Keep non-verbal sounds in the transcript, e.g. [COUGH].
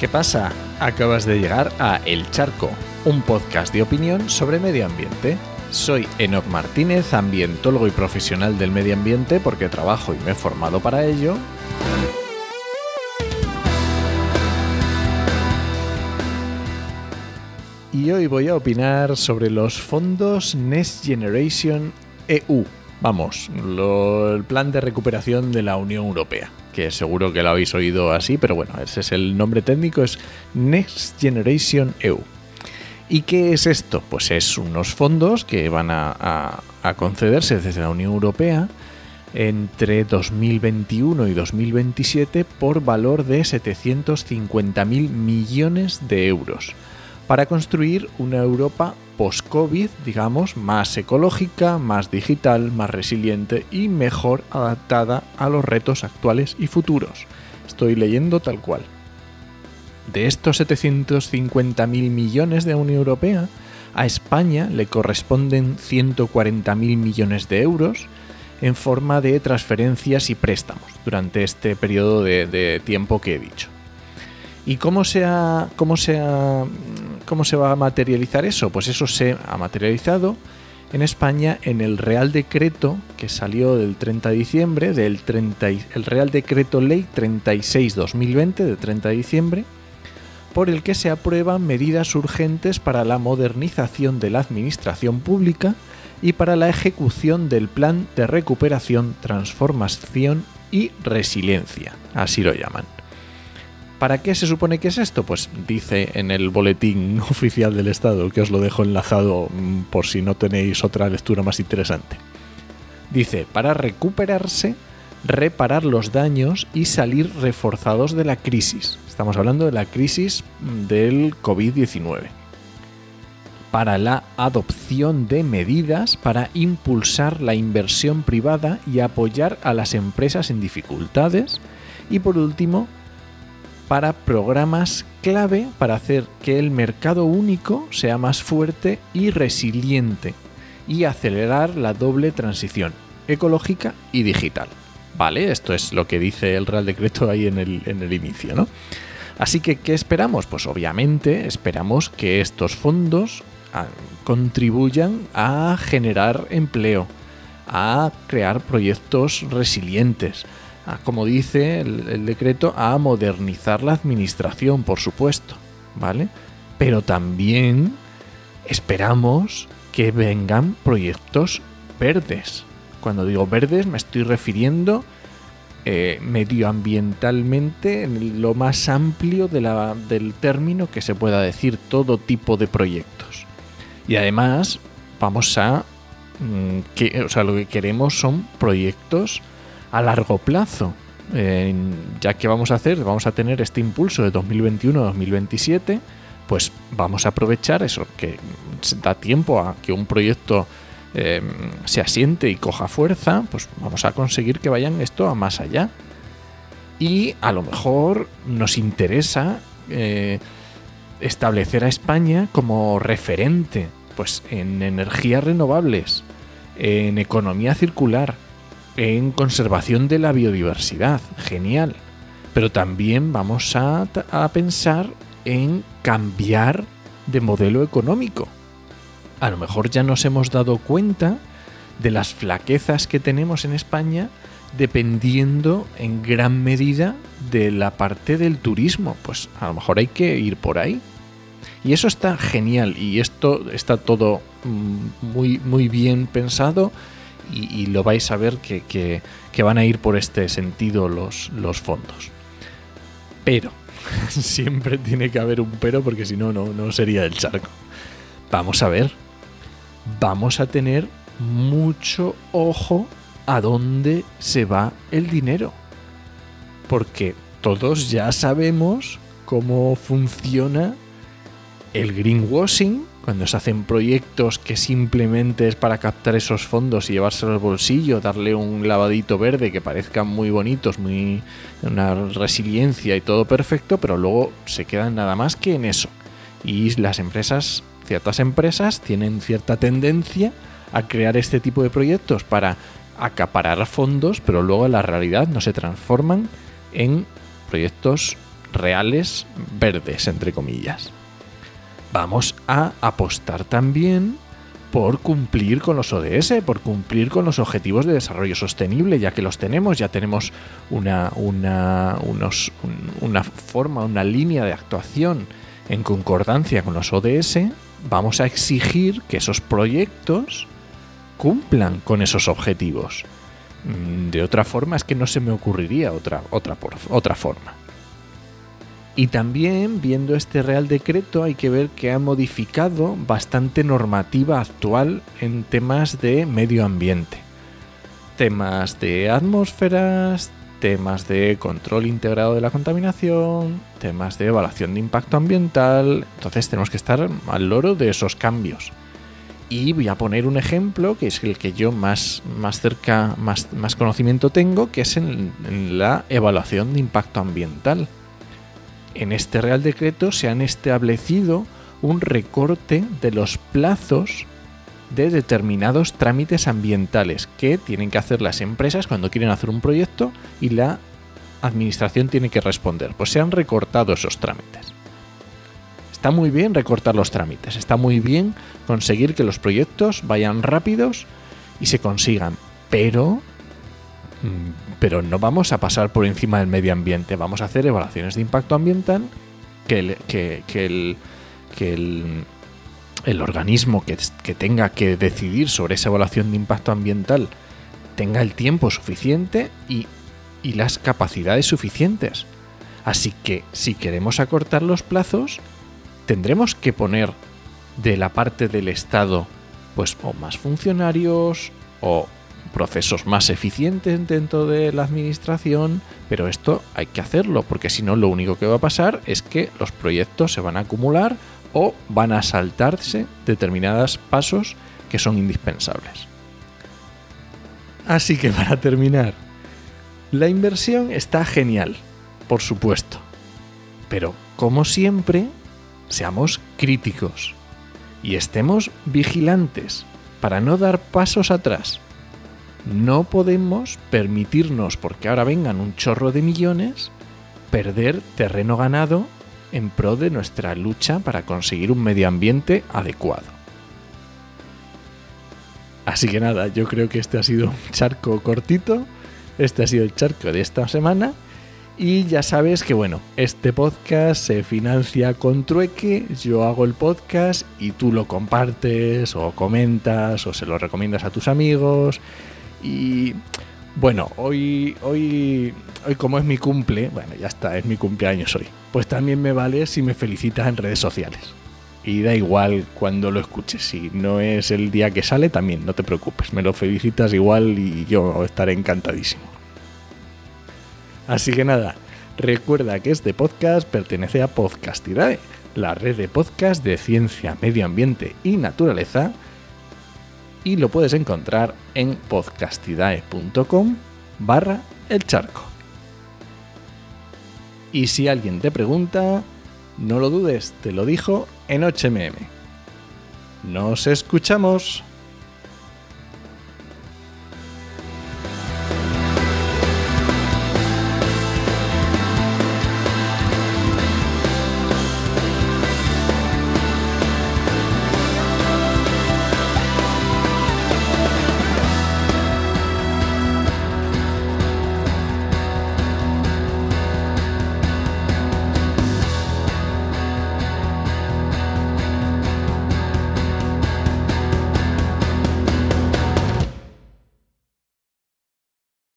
¿Qué pasa? Acabas de llegar a El Charco, un podcast de opinión sobre medio ambiente. Soy Enoc Martínez, ambientólogo y profesional del medio ambiente porque trabajo y me he formado para ello. Y hoy voy a opinar sobre los fondos Next Generation EU. Vamos, el plan de recuperación de la Unión Europea que seguro que lo habéis oído así, pero bueno, ese es el nombre técnico, es Next Generation EU. ¿Y qué es esto? Pues es unos fondos que van a, concederse desde la Unión Europea entre 2021 y 2027 por valor de 750.000 millones de euros para construir una Europa post-COVID, digamos, más ecológica, más digital, más resiliente y mejor adaptada a los retos actuales y futuros. Estoy leyendo tal cual. De estos 750.000 millones de Unión Europea, a España le corresponden 140.000 millones de euros en forma de transferencias y préstamos durante este periodo de, tiempo que he dicho. ¿Y cómo se, cómo, se cómo se va a materializar eso? Pues eso se ha materializado en España en el Real Decreto que salió del 30 de diciembre, del 30, el Real Decreto Ley 36-2020 de 30 de diciembre, por el que se aprueban medidas urgentes para la modernización de la administración pública y para la ejecución del Plan de Recuperación, Transformación y Resiliencia, así lo llaman. ¿Para qué se supone que es esto? Pues dice en el boletín [LAUGHS] oficial del Estado, que os lo dejo enlazado mm, por si no tenéis otra lectura más interesante. Dice, para recuperarse, reparar los daños y salir reforzados de la crisis. Estamos hablando de la crisis mm, del COVID-19. Para la adopción de medidas para impulsar la inversión privada y apoyar a las empresas en dificultades. Y por último, para programas clave para hacer que el mercado único sea más fuerte y resiliente y acelerar la doble transición ecológica y digital. Vale, esto es lo que dice el Real Decreto ahí en el, en el inicio, ¿no? Así que, ¿qué esperamos? Pues obviamente esperamos que estos fondos ah, contribuyan a generar empleo, a crear proyectos resilientes, como dice el, decreto, a modernizar la administración, por supuesto, ¿vale? Pero también esperamos que vengan proyectos verdes. Cuando digo verdes me estoy refiriendo eh, medioambientalmente en lo más amplio del término que se pueda decir, todo tipo de proyectos. Y además vamos a... Mm, o sea, lo que queremos son proyectos a largo plazo. ya que vamos a hacer, vamos a tener este impulso de 2021-2027, pues vamos a aprovechar eso, que da tiempo a que un proyecto em, se asiente y coja fuerza, pues vamos a conseguir que vayan esto a más allá. Y a lo mejor nos interesa eh, establecer a España como referente pues, en energías renovables, en economía circular, en conservación de la biodiversidad, genial. Pero también vamos a, pensar en cambiar de modelo económico. A lo mejor ya nos hemos dado cuenta de las flaquezas que tenemos en España dependiendo en gran medida de la parte del turismo. Pues a lo mejor hay que ir por ahí. Y eso está genial y esto está todo mm, muy, muy bien pensado y, lo vais a ver que, van a ir por este sentido los, los fondos. Pero, [LAUGHS] siempre tiene que haber un pero porque si no, no sería el charco. Vamos a ver, vamos a tener mucho ojo a dónde se va el dinero. Porque todos ya sabemos cómo funciona el greenwashing cuando se hacen proyectos que simplemente es para captar esos fondos y llevárselos al bolsillo, darle un lavadito verde que parezcan muy bonitos, muy una resiliencia y todo perfecto, pero luego se quedan nada más que en eso. Y las empresas, ciertas empresas tienen cierta tendencia a crear este tipo de proyectos para acaparar fondos, pero luego en la realidad no se transforman en proyectos reales verdes, entre comillas. Vamos a apostar también por cumplir con los ODS, por cumplir con los objetivos de desarrollo sostenible, ya que los tenemos, ya tenemos una, una, una forma, una línea de actuación en concordancia con los ODS, vamos a exigir que esos proyectos cumplan con esos objetivos. Mm, de otra forma es que no se me ocurriría otra, otra, otra forma. Y también, viendo este Real Decreto, hay que ver que ha modificado bastante normativa actual en temas de medio ambiente. Temas de atmósferas, temas de control integrado de la contaminación, temas de evaluación de impacto ambiental. Entonces tenemos que estar al loro de esos cambios. Y voy a poner un ejemplo que es el que yo más, más cerca, más, más conocimiento tengo, que es en, la evaluación de impacto ambiental. En este Real Decreto se han establecido un recorte de los plazos de determinados trámites ambientales que tienen que hacer las empresas cuando quieren hacer un proyecto y la administración tiene que responder. Pues se han recortado esos trámites. Está muy bien recortar los trámites, está muy bien conseguir que los proyectos vayan rápidos y se consigan, pero pero no vamos a pasar por encima del medio ambiente, vamos a hacer evaluaciones de impacto ambiental que el, que, el, el, organismo que, que tenga que decidir sobre esa evaluación de impacto ambiental tenga el tiempo suficiente y, y las capacidades suficientes. Así que si queremos acortar los plazos, tendremos que poner de la parte del Estado pues o más funcionarios o procesos más eficientes dentro de la administración, pero esto hay que hacerlo porque si no lo único que va a pasar es que los proyectos se van a acumular o van a saltarse determinados pasos que son indispensables. Así que [LAUGHS] para terminar, la inversión está genial, por supuesto, pero como siempre seamos críticos y estemos vigilantes para no dar pasos atrás. No podemos permitirnos, porque ahora vengan un chorro de millones, perder terreno ganado en pro de nuestra lucha para conseguir un medio ambiente adecuado. Así que nada, yo creo que este ha sido un charco cortito, este ha sido el charco de esta semana y ya sabes que, bueno, este podcast se financia con trueque, yo hago el podcast y tú lo compartes o comentas o se lo recomiendas a tus amigos. Y bueno, hoy, hoy, hoy como es mi cumple, bueno, ya está, es mi cumpleaños hoy, pues también me vale si me felicitas en redes sociales. Y da igual cuando lo escuches, si no es el día que sale, también, no te preocupes, me lo felicitas igual y yo estaré encantadísimo. Así que nada, recuerda que este podcast pertenece a Podcastidae, la red de podcast de ciencia, medio ambiente y naturaleza, y lo puedes encontrar en podcastidae.com barra el charco. Y si alguien te pregunta, no lo dudes, te lo dijo en HMM. Nos escuchamos.